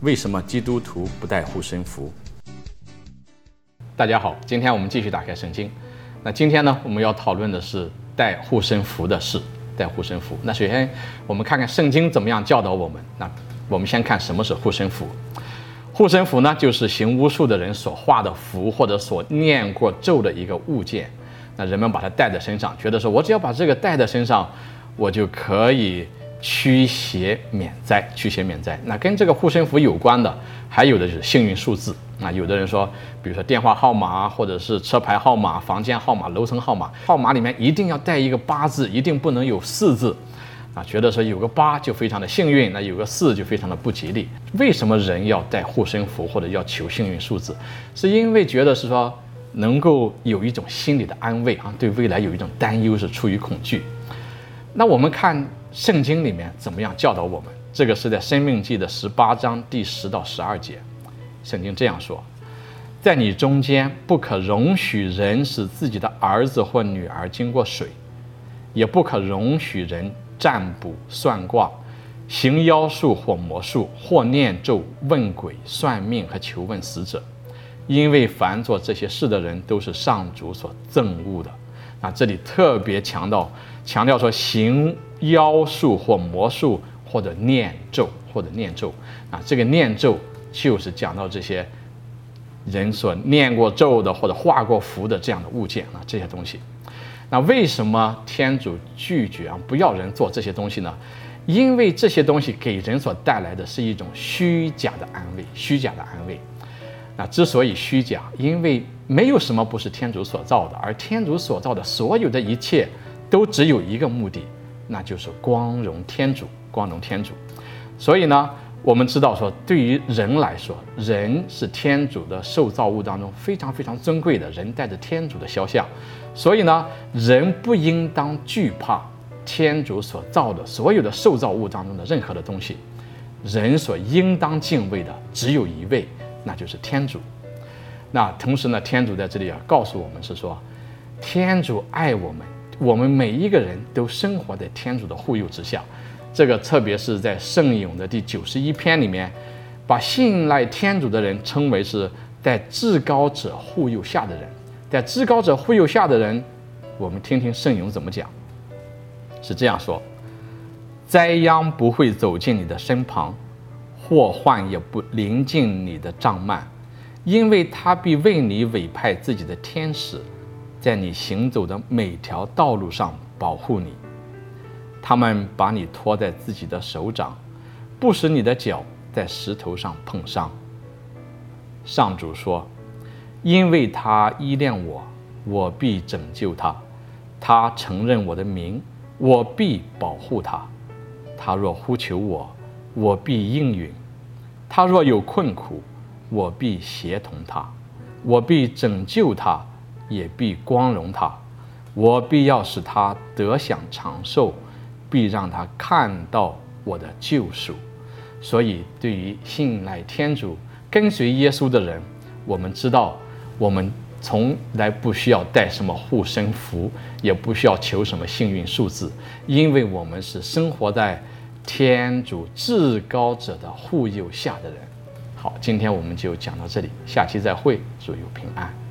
为什么基督徒不带护身符？大家好，今天我们继续打开圣经。那今天呢，我们要讨论的是带护身符的事。带护身符。那首先，我们看看圣经怎么样教导我们。那我们先看什么是护身符。护身符呢，就是行巫术的人所画的符或者所念过咒的一个物件。那人们把它带在身上，觉得说我只要把这个带在身上，我就可以驱邪免灾。驱邪免灾。那跟这个护身符有关的，还有的就是幸运数字。那有的人说，比如说电话号码，或者是车牌号码、房间号码、楼层号码，号码里面一定要带一个八字，一定不能有四字。啊，觉得说有个八就非常的幸运，那有个四就非常的不吉利。为什么人要带护身符或者要求幸运数字？是因为觉得是说能够有一种心理的安慰啊，对未来有一种担忧，是出于恐惧。那我们看圣经里面怎么样教导我们？这个是在《生命记》的十八章第十到十二节，圣经这样说：在你中间不可容许人使自己的儿子或女儿经过水，也不可容许人。占卜、算卦、行妖术或魔术，或念咒、问鬼、算命和求问死者，因为凡做这些事的人都是上主所憎恶的。啊，这里特别强调，强调说行妖术或魔术，或者念咒或者念咒。啊，这个念咒就是讲到这些人所念过咒的或者画过符的这样的物件啊，这些东西。那为什么天主拒绝啊？不要人做这些东西呢？因为这些东西给人所带来的是一种虚假的安慰，虚假的安慰。那之所以虚假，因为没有什么不是天主所造的，而天主所造的所有的一切都只有一个目的，那就是光荣天主，光荣天主。所以呢，我们知道说，对于人来说，人是天主的受造物当中非常非常尊贵的，人带着天主的肖像。所以呢，人不应当惧怕天主所造的所有的受造物当中的任何的东西，人所应当敬畏的只有一位，那就是天主。那同时呢，天主在这里啊告诉我们是说，天主爱我们，我们每一个人都生活在天主的护佑之下。这个特别是在圣咏的第九十一篇里面，把信赖天主的人称为是在至高者护佑下的人。在至高者护佑下的人，我们听听圣咏怎么讲，是这样说：灾殃不会走进你的身旁，祸患也不临近你的帐幔，因为他必为你委派自己的天使，在你行走的每条道路上保护你。他们把你托在自己的手掌，不使你的脚在石头上碰伤。上主说。因为他依恋我，我必拯救他；他承认我的名，我必保护他。他若呼求我，我必应允；他若有困苦，我必协同他；我必拯救他，也必光荣他；我必要使他得享长寿，必让他看到我的救赎。所以，对于信赖天主、跟随耶稣的人，我们知道。我们从来不需要带什么护身符，也不需要求什么幸运数字，因为我们是生活在天主至高者的护佑下的人。今天我们就讲到这里，下期再会，祝有平安。